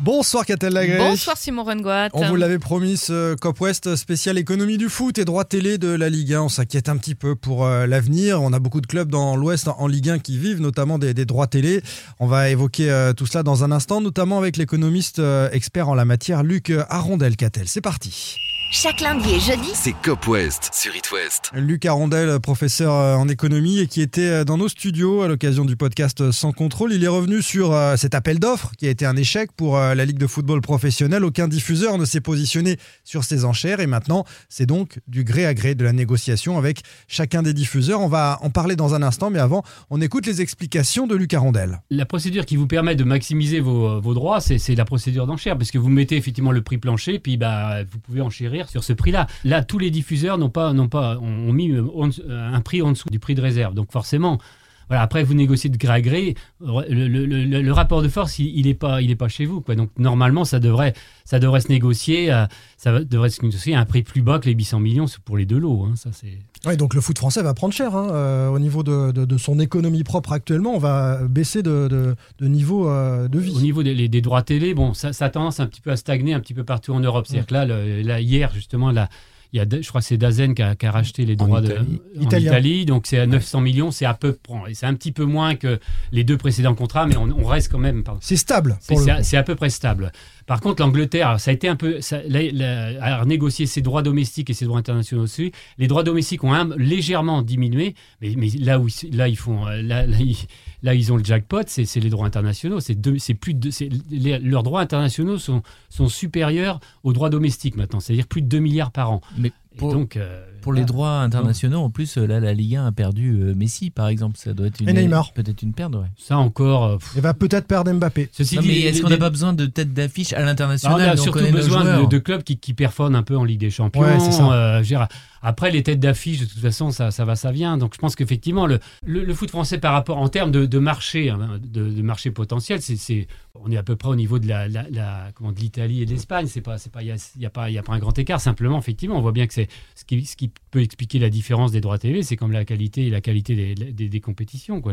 Bonsoir Catel Lagré. Bonsoir Simon Rengoat. On vous l'avait promis, ce Cop West spécial économie du foot et droit télé de la Ligue 1. On s'inquiète un petit peu pour euh, l'avenir. On a beaucoup de clubs dans l'Ouest en Ligue 1 qui vivent notamment des, des droits télé. On va évoquer euh, tout cela dans un instant, notamment avec l'économiste euh, expert en la matière, Luc Arondel. Catel, c'est parti. Chaque lundi et jeudi, C'est Cop West sur It West. Luc Arondel, professeur euh, en économie et qui était euh, dans nos studios à l'occasion du podcast euh, Sans contrôle. Il est revenu sur cet appel d'offres qui a été un échec pour la Ligue de football professionnel. Aucun diffuseur ne s'est positionné sur ces enchères et maintenant c'est donc du gré à gré de la négociation avec chacun des diffuseurs. On va en parler dans un instant, mais avant, on écoute les explications de Luc Arondel. La procédure qui vous permet de maximiser vos, vos droits, c'est c'est la procédure d'enchère, parce que vous mettez effectivement le prix plancher, puis bah, vous pouvez enchérir sur ce prix-là. Là, tous les diffuseurs n'ont pas, n'ont pas, ont mis euh, en- un prix en dessous du prix de réserve. Donc forcément, voilà, après vous négociez de gré à gré, le, le- le- le rapport de force, il n'est pas, il est pas chez vous. Quoi. Donc normalement, ça devrait, ça devrait se négocier, euh, ça devrait se négocier à un prix plus bas que les 800 millions pour les deux lots. hein. Ça, c'est... Oui, donc le foot français va prendre cher hein, euh, au niveau de, de- de son économie propre actuellement. On va baisser de, niveau euh, de Au vie. niveau des, droits télé, bon, ça, ça a tendance un petit peu à stagner un petit peu partout en Europe. C'est-à-dire que là, là, hier, justement, là, il y a, je crois que c'est Dazen qui a, qui a racheté les En droits Italie. de, en Italien. Italie. Donc c'est à 900 millions, c'est à peu près, c'est un petit peu moins que les deux précédents contrats, mais on, on reste quand même. C'est stable. C'est à, peu près stable. Par contre, l'Angleterre, ça a été un peu. Ça, à renégocier ses droits domestiques et ses droits internationaux aussi. Les droits domestiques ont un- légèrement diminué, mais, mais là où ils- là ils font, euh, là, là, ils, là, ils ont le jackpot, c'est les droits internationaux. C'est plus leurs droits internationaux sont, supérieurs aux droits domestiques maintenant, c'est-à-dire plus de 2 milliards par an. Pour, donc, euh, pour les droits internationaux, en plus, euh, là, la Ligue 1 a perdu euh, Messi, par exemple. Ça doit être une, Et Neymar. peut-être une perte, ouais. ça encore. euh, va peut-être perdre Mbappé. ceci Non, dit, mais les- est-ce qu'on les- n'a pas besoin de tête d'affiche à Bah, l'international on a surtout besoin de, clubs qui, qui performent un peu en Ligue des Champions. Ouais, c'est ça. Euh, je veux dire, après, les têtes d'affiche, de toute façon, ça, ça va, ça vient. Donc, je pense qu'effectivement, le, le, le foot français, par rapport en termes de, de marché, hein, de, de marché potentiel, c'est, c'est- on est à peu près au niveau de la, comment, de l'Italie et de l'Espagne. C'est pas, c'est pas, il y a, a pas, un grand écart. Simplement, effectivement, on voit bien que c'est ce qui, ce qui peut expliquer la différence des droits TV, c'est comme la qualité et la qualité des, des, compétitions, quoi.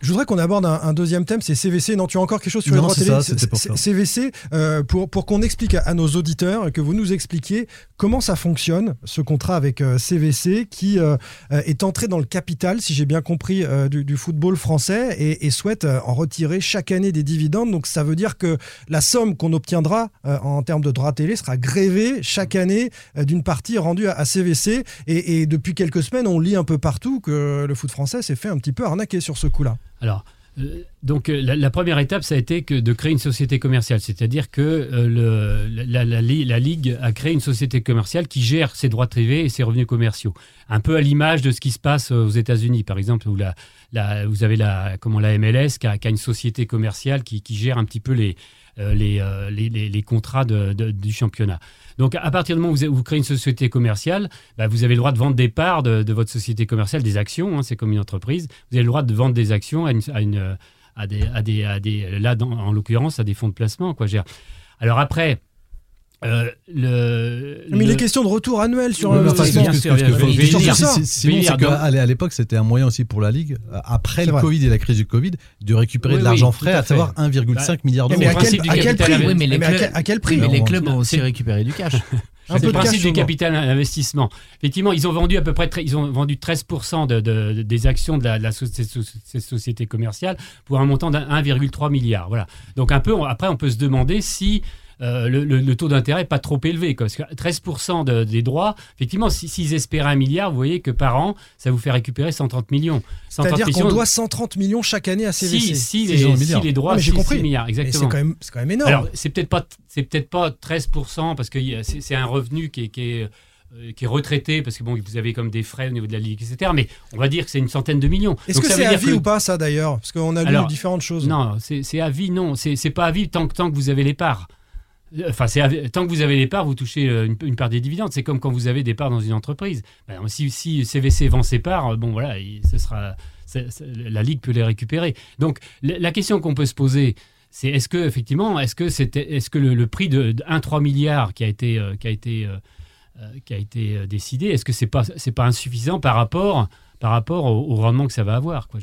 Je voudrais qu'on aborde un, un deuxième thème, c'est CVC. Non, tu as encore quelque chose sur les Non, droits c'est télé ça, pour. CVC, euh, pour, pour qu'on explique à, à nos auditeurs, que vous nous expliquiez comment ça fonctionne, ce contrat avec euh, CVC, qui euh, euh, est entré dans le capital, si j'ai bien compris, euh, du, du football français et, et souhaite euh, en retirer chaque année des dividendes. Donc ça veut dire que la somme qu'on obtiendra euh, en termes de droits télé sera grévée chaque année euh, d'une partie rendue à, à CVC. Et, et depuis quelques semaines, on lit un peu partout que le foot français s'est fait un petit peu arnaquer sur ce coup-là. Alors, euh, donc euh, la, première étape, ça a été que de créer une société commerciale, c'est-à-dire que euh, la, Ligue a créé une société commerciale qui gère ses droits privés et ses revenus commerciaux, un peu à l'image de ce qui se passe aux États-Unis, par exemple, où la, vous avez la, la MLS qui a, une société commerciale qui, gère un petit peu les, les, euh, les, les- les contrats de- du championnat. Donc, à partir du moment où vous, créez une société commerciale, bah, vous avez le droit de vendre des parts de, de votre société commerciale, des actions, hein, c'est comme une entreprise. Vous avez le droit de vendre des actions à une, à une, euh, à des, à des, des là, dans- en l'occurrence, à des fonds de placement. Quoi. Alors après, euh, le, Mais il le- est question de retour annuel sur enfin, l'investissement. bien sûr, ce que- bien ce que- sûr. ce que- Venir. si- si- Simon, Venir c'est qu'à à l'époque, c'était un moyen aussi pour la Ligue, euh, après C'est le vrai. Covid et la crise du Covid, de récupérer Oui, de l'argent oui, frais, à à savoir fait. 1,5 milliard Mais, d'euros. mais à, quel, prix Oui, mais les Mais à clubs- quel, à quel prix Oui, mais Non, les on- clubs ont c'est- aussi récupéré du cash. C'est le principe du capital investissement. Effectivement, ils ont vendu à peu près, ils ont vendu 13% de, de- de- des actions de, la, de la ces, sociétés commerciales pour un montant d'un 1,3 milliard. Voilà. Donc un peu, après, on peut se demander si euh, le, le- le taux d'intérêt n'est pas trop élevé. quoi. Parce que 13% de- des droits, effectivement, si- s'ils espéraient un milliard, vous voyez que par an, ça vous fait récupérer 130 millions. 130 C'est-à-dire qu'on doit 130 millions chaque année à CVC. si, si, les, si les droits, Ah, j'ai si- compris. milliards, Mais c'est exactement. quand même, c'est quand même énorme. Alors, c'est peut-être pas, c'est peut-être pas 13% parce que c'est un revenu qui est, qui est, euh, qui est retraité parce que bon, vous avez comme des frais au niveau de la ligue, etc. Mais on va dire que c'est une centaine de millions. Est-ce que c'est à vie que ou pas ça d'ailleurs? Parce qu'on a lu Alors, différentes choses. Non, c'est à vie, non. C'est c'est pas à vie tant que, tant que vous avez les parts. Enfin, tant que vous avez les parts, vous touchez euh, une, part des dividendes. C'est comme quand vous avez des parts dans une entreprise. Ben, si, CVC vend ses parts, euh, bon voilà, il- ce sera, la ligue peut les récupérer. Donc la, question qu'on peut se poser, c'est est-ce que effectivement, est-ce que c'était, est-ce que le, prix de, de 1,3 milliard qui a été, euh, qui a été, qui a été décidé, est-ce que c'est pas, c'est pas insuffisant par rapport, par rapport au, rendement que ça va avoir, quoi.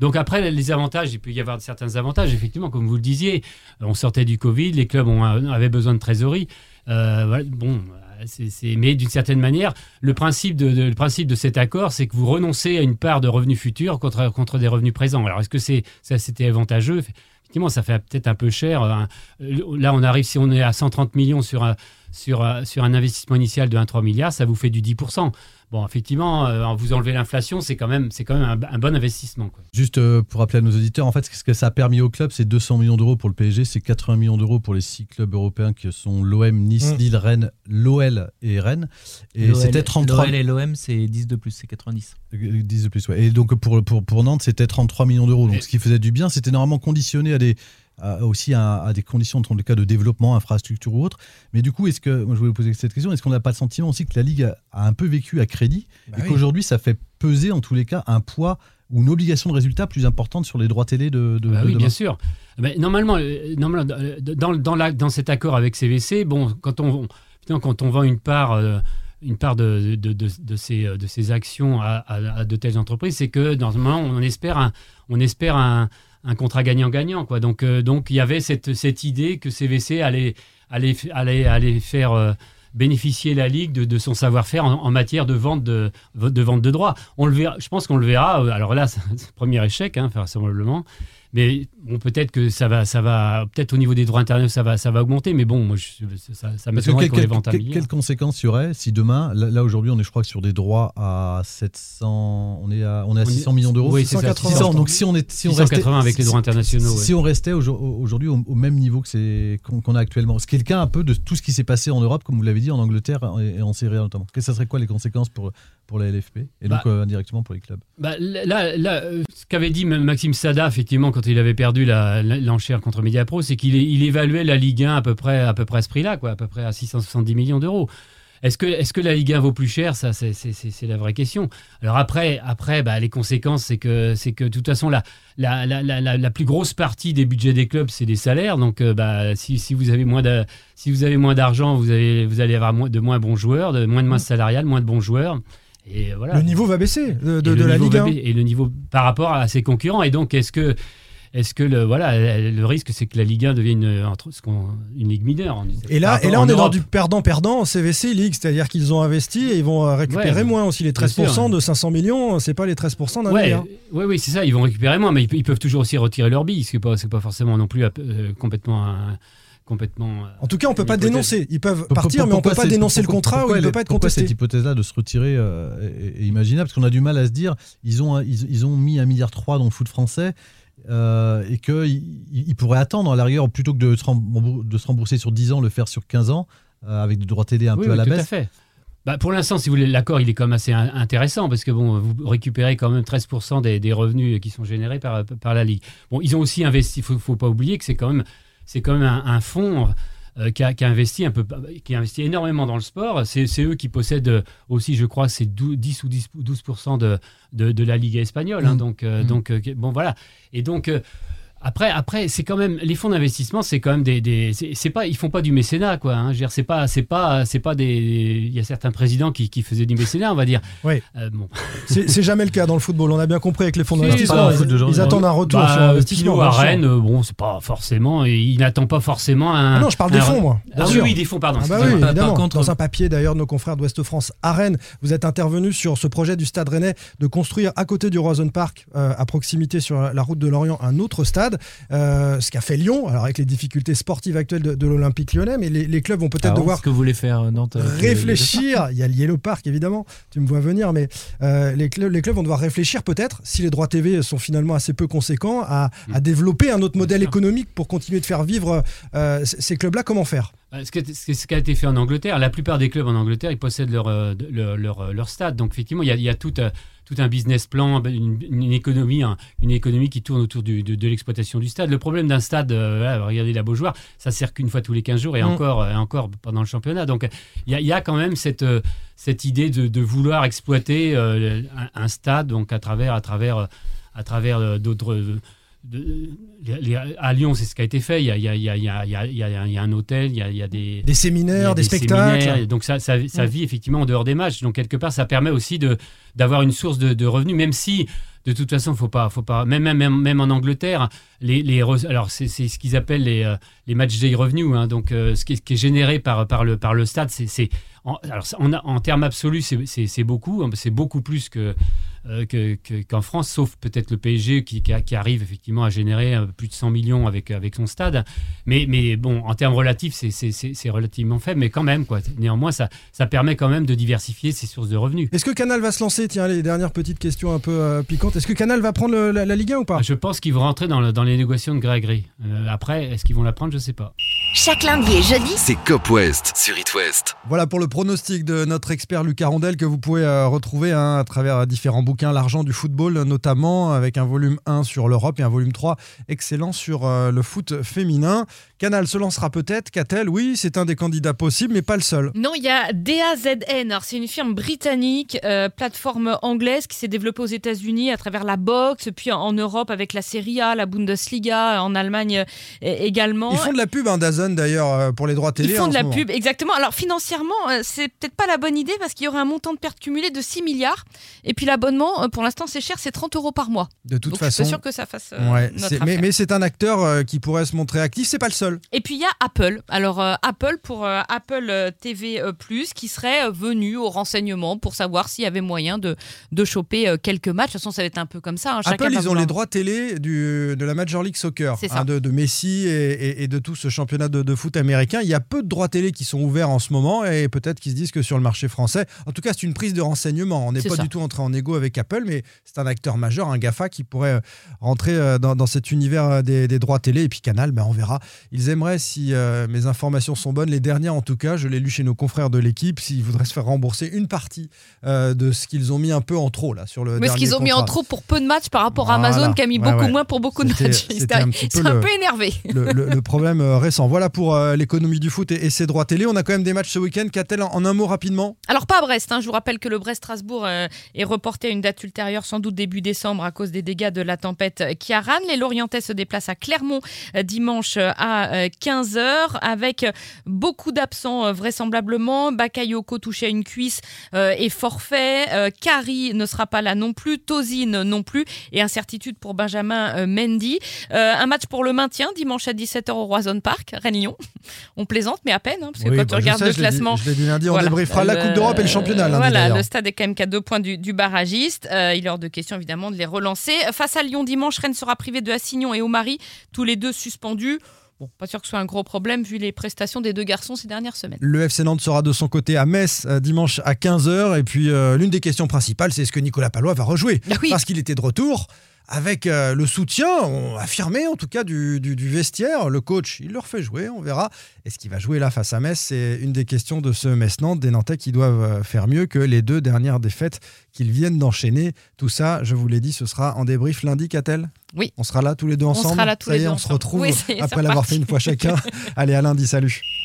Donc après, les avantages, il peut y avoir certains avantages, effectivement, comme vous le disiez, on sortait du Covid, les clubs ont, avaient besoin de trésorerie. Euh, bon, mais d'une certaine manière, le principe de, de- le principe de cet accord, c'est que vous renoncez à une part de revenus futurs contre, contre des revenus présents. Alors, est-ce que c'est, ça, c'était avantageux? Effectivement, ça fait peut-être un peu cher. hein. Là, on arrive, si on est à 130 millions sur un, sur, un- sur un investissement initial de 1,3 milliard, ça vous fait du 10%. Bon, effectivement, euh, vous enlevez l'inflation, c'est quand même, c'est quand même un, un bon investissement. quoi. Juste euh, pour rappeler à nos auditeurs, en fait, ce que ça a permis au club, c'est 200 millions d'euros pour le PSG, c'est 80 millions d'euros pour les six clubs européens qui sont l'OM, Nice, Mm. Lille, Rennes, l'OL et Rennes. Et L'OL c'était 33 L'OL et l'OM, c'est 10 de plus, c'est 90. Euh, 10 de plus, ouais. Et donc pour, pour, pour Nantes, c'était 33 millions d'euros. Donc ce qui faisait du bien, c'était normalement conditionné à des, à- aussi à, à des conditions, dans le cas de développement, infrastructure ou autre. Mais du coup, est-ce que, moi je voulais vous poser cette question, est-ce qu'on n'a pas le sentiment aussi que la Ligue a, a un peu vécu à crédit Bah et oui. qu'aujourd'hui, ça fait peser en tous les cas un poids ou une obligation de résultat plus importante sur les droits télé de, de, Bah de oui, demain bien sûr. Mais normalement, euh, normalement dans, dans, la- dans cet accord avec CVC, bon, quand on, quand on vend une part, euh, une part de, de, ces, de ces actions à, à- à de telles entreprises, c'est que normalement, on espère un, on espère un, un contrat gagnant-gagnant. Quoi. Donc, euh, donc, il y avait cette, cette idée que CVC allait, allait, allait, allait faire euh, bénéficier la Ligue de, de son savoir-faire en, matière de vente de, vente de droits. Je pense qu'on le verra. euh, Alors là, c'est un premier échec, hein, vraisemblablement. Mais bon, peut-être que ça va, ça va, peut-être au niveau des droits internationaux, ça va, ça va augmenter. Mais bon, moi, je- ça, ça que m'étonnerait qu'on les quel- vente à milliard. quelles conséquences y aurait si demain, là, là, aujourd'hui on est je crois que sur des droits à 700, on est à, on est à On est- 600 millions d'euros? Oui, c'est ça, 680. 600, donc si on est si on restait 680 avec les droits internationaux. Si ouais. on restait aujourd- aujourd'hui au, au même niveau que c'est qu'on qu'on a actuellement, ce qui est le cas un peu de tout ce qui s'est passé en Europe, comme vous l'avez dit, en Angleterre et, en Serie A notamment. Que ça serait quoi les conséquences pour pour la LFP et donc Bah, euh, indirectement pour les clubs Bah, là, là, euh, ce qu'avait dit Maxime Sada, effectivement, quand il avait perdu l'enchère contre Mediapro, c'est qu'il il évaluait la Ligue 1 à peu près à, peu près à ce prix-là, quoi, à peu près à 670 millions d'euros. Est-ce que, est que la Ligue 1 vaut plus cher? Ça, c'est- la vraie question. Alors après, après bah, les conséquences, c'est que, c'est que de toute façon, la, la, la, la, la- la plus grosse partie des budgets des clubs, c'est des salaires. Donc, euh, bah, si, si vous avez moins de- si vous avez moins d'argent, vous, avez, vous allez avoir moins, de moins bons joueurs, de moins de masse salariale, moins de bons joueurs. Et voilà. Le niveau va baisser de, de- la Ligue va 1. baisser- Et le niveau par rapport à ses concurrents. Et donc, est-ce que, est-ce que le, voilà, le risque, c'est que la Ligue 1 devienne une, qu'on- une ligue mineure Et là, et là en on est dans du perdant-perdant CVC League, c'est-à-dire qu'ils ont investi et ils vont euh, récupérer Ouais, moins aussi. Les bien 13% sûr. de 500 millions, c'est pas les 13% d'un Ouais, milliard. ouais, oui, c'est ça. Ils vont récupérer moins, mais ils, pe- ils peuvent toujours aussi retirer leur bille, ce n'est pas, forcément non plus euh, complètement, euh, complètement. euh, En tout cas, on peut pas hypothèse. dénoncer. Ils peuvent partir, mais on peut pas dénoncer le contrat ou il peut elle- pas être contesté. cette hypothèse-là de se retirer euh, est, est imaginable? Parce qu'on a du mal à se dire, ils ont, ils, ils ont mis un milliard trois dans le foot français euh, et qu'ils ils pourraient attendre à la rigueur plutôt que de se, rembou- de se rembourser sur 10 ans, le faire sur 15 ans euh, avec des droits télé un Oui, peu oui, à la tout à baisse. fait. Bah, pour l'instant, si vous voulez, l'accord, il est quand même assez in- intéressant parce que bon, vous récupérez quand même 13% des, des revenus qui sont générés par, par la Ligue. Bon, ils ont aussi investi, il faut, faut pas oublier que c'est quand même, c'est quand même un, un fonds euh, qui, a, qui a investi un peu, qui a investi énormément dans le sport. C'est eux qui possèdent aussi, je crois, c'est 12, 10 ou 10, 12% de, de, de la Ligue espagnole. hein. Mm. donc, euh, Mm. donc euh, bon, voilà. Et donc. Euh, après, après, c'est quand même les fonds d'investissement, c'est quand même des, des c'est pas, ils font pas du mécénat, quoi. Hein. Je veux dire, c'est pas, c'est pas, c'est pas des. Il y a certains présidents qui, qui faisaient du mécénat, on va dire. Oui. Euh, bon. C'est jamais le cas dans le football. On a bien compris avec les fonds d'investissement. Ils, attendent un retour Bah, sur investissement. Pinot à. Rennes, euh, bon, c'est pas forcément. Il n'attend pas forcément un. Ah non, je parle des fonds, moi. Ah oui, des fonds, pardon. Ah bah oui. Par- évidemment. par contre- Dans un papier d'ailleurs de nos confrères d'Ouest France à Rennes, vous êtes intervenu sur ce projet du Stade Rennais de construire à côté du Roison Park, euh, à proximité sur la route de Lorient, un autre stade, euh, ce qu'a fait Lyon, alors avec les difficultés sportives actuelles de, de l'Olympique lyonnais, mais les, les clubs vont peut-être Alors, devoir ce que voulait faire euh, Nantes. les- réfléchir. Il y a le Yellow Park, évidemment, tu me vois venir, mais euh, les, clubs, les clubs vont devoir réfléchir peut-être, si les droits TV sont finalement assez peu conséquents, à, à développer un autre Bien modèle sûr. économique pour continuer de faire vivre euh, ces clubs-là. Comment faire? Euh, Ce qui, a, ce qui a été fait en Angleterre, la plupart des clubs en Angleterre, ils possèdent leur, euh, leur, leur, euh, leur stade. Donc effectivement, il y a, il y a tout, euh, tout un business plan, une, une économie, un- une économie qui tourne autour du- de, de l'exploitation du stade. Le problème d'un stade, euh, regardez la Beaujoire, ça sert qu'une fois tous les 15 jours et Mm. encore, et encore pendant le championnat. Donc il y a, il y a quand même cette, euh, cette idée de, de vouloir exploiter euh, un, un stade donc à travers, à travers, à travers d'autres. De- les- les- à Lyon, c'est ce qui a été fait. Il y a, un hôtel, il y a, il y a des, séminaires, a des, spectacles. séminaires, donc ça, ça, ça Mm. vit effectivement en dehors des matchs. Donc quelque part, ça permet aussi d'avoir une source de, de revenus, même si de toute façon, faut pas, faut pas, même même même en Angleterre, les, alors c'est ce qu'ils appellent les euh, les match day revenus. hein. donc euh, ce qui est, ce qui est généré par par le par le stade, c'est en, alors ça, en, en termes absolus, c'est beaucoup, hein, c'est beaucoup plus que euh, que- que- qu'en France, sauf peut-être le PSG qui, arrive effectivement à générer euh, plus de 100 millions avec, avec son stade. Mais, mais bon, en termes relatifs, c'est- relativement faible, mais quand même, quoi. Néanmoins, ça, ça permet quand même de diversifier ses sources de revenus. Est-ce que Canal va se lancer? Tiens, les dernières petites questions un peu euh, piquantes. Est-ce que Canal va prendre le- la, la Ligue 1 ou pas? Je pense qu'ils vont rentrer dans, le- dans les négociations de gré à gré. Euh, après, est-ce qu'ils vont la prendre? Je sais pas. Chaque lundi et jeudi, C'est Cop West sur It West. Voilà pour le pronostic de notre expert Lucas Rondel que vous pouvez euh, retrouver hein, à travers différents bouquins, l'argent du football notamment, avec un volume 1 sur l'Europe et un volume 3 excellent sur euh, le foot féminin. Canal se lancera peut-être, qu'a-t-elle Oui, c'est un des candidats possibles, mais pas le seul. Non, il y a DAZN. Alors, c'est une firme britannique, euh, plateforme anglaise qui s'est développée aux États-Unis à travers la boxe, puis en Europe avec la Serie A, la Bundesliga, en Allemagne euh, également. Ils font de la pub, hein, Dazen d'ailleurs, euh, pour les droits télé. Ils font en de la moment. pub, exactement. Alors financièrement, c'est peut-être pas la bonne idée parce qu'il y aurait un montant de perte cumulé de 6 milliards. Et puis l'abonnement, pour l'instant, c'est cher, c'est 30 euros par mois. De toute Donc façon. je suis pas sûr que ça fasse euh, Ouais, notre mais, mais c'est un acteur qui pourrait se montrer actif, c'est pas le seul. Et puis il y a Apple. Alors euh, Apple pour euh, Apple euh, TV Plus qui serait venu au renseignement pour savoir s'il y avait moyen de, de choper quelques matchs. De toute façon, ça va être un peu comme ça. hein. Apple, ils ont les droits télé du, de la Major League Soccer, hein, de, de Messi et, et- et de tout ce championnat de, de foot américain. Il y a peu de droits télé qui sont ouverts en ce moment et peut-être qu'ils se disent que sur le marché français, en tout cas, c'est une prise de renseignement. On n'est pas ça. du tout entré en égo avec Apple, mais c'est un acteur majeur, un GAFA qui pourrait rentrer dans, dans cet univers des, des droits télé. Et puis Canal, ben, on verra. Ils aimeraient, si euh, mes informations sont bonnes, les dernières en tout cas, je l'ai lu chez nos confrères de l'équipe, s'ils voudraient se faire rembourser une partie euh, de ce qu'ils ont mis un peu en trop là sur le Mais ce qu'ils ont mis en trop pour peu de matchs par rapport à. Amazon qui a mis Ouais, beaucoup ouais. moins pour beaucoup de matchs. c'était un peu C'est un le- peu énervé. le, le- le problème euh, récent. Voilà pour euh, l'économie du foot et, et ses droits télé. On a quand même des matchs ce week-end. Qu'a-t-elle en, en un mot rapidement? Alors pas à Brest, hein. je vous rappelle que le Brest-Strasbourg est reporté à une date ultérieure, sans doute début décembre, à cause des dégâts de la tempête Kiaran. Les Lorientais se déplacent à Clermont dimanche euh, à 15h, avec beaucoup d'absents euh, vraisemblablement. Bakayoko touché à une cuisse euh, est forfait. Euh, Kari ne sera pas là non plus. Tozine non plus. Et incertitude pour Benjamin Mendy. Un match pour le maintien dimanche à 17h au Roison Park, Rennes-Lyon. On plaisante, mais à peine, hein, parce que Oui, quand bah, tu regardes sais, le je l'ai dit- classement, Je l'ai dit lundi, on voilà. débriefera la Le- Coupe d'Europe et le championnat lundi. Voilà, le stade est quand même qu'à deux points du, du barragiste. Euh, il est hors de question évidemment de les relancer. Face à Lyon dimanche, Rennes sera privé de Assignon et Omari, tous les deux suspendus. Bon, pas sûr que ce soit un gros problème vu les prestations des deux garçons ces dernières semaines. Le FC Nantes sera de son côté à Metz euh, dimanche à 15h. Et puis, euh, l'une des questions principales, c'est est-ce que Nicolas Palois va rejouer? Ah oui. Parce qu'il était de retour. Avec euh, le soutien on- affirmé en tout cas du, du- du vestiaire, le coach, il le refait jouer, on verra. Est-ce qu'il va jouer là face à Metz? C'est une des questions de ce Metz-Nantes, des Nantais qui doivent euh, faire mieux que les deux dernières défaites qu'ils viennent d'enchaîner. Tout ça, je vous l'ai dit, ce sera en débrief lundi, Catel? Oui. On sera là tous les deux ensemble sera là tous Ça les y est, on se retrouve Oui, après l'avoir fait une fois chacun. Allez, à lundi, salut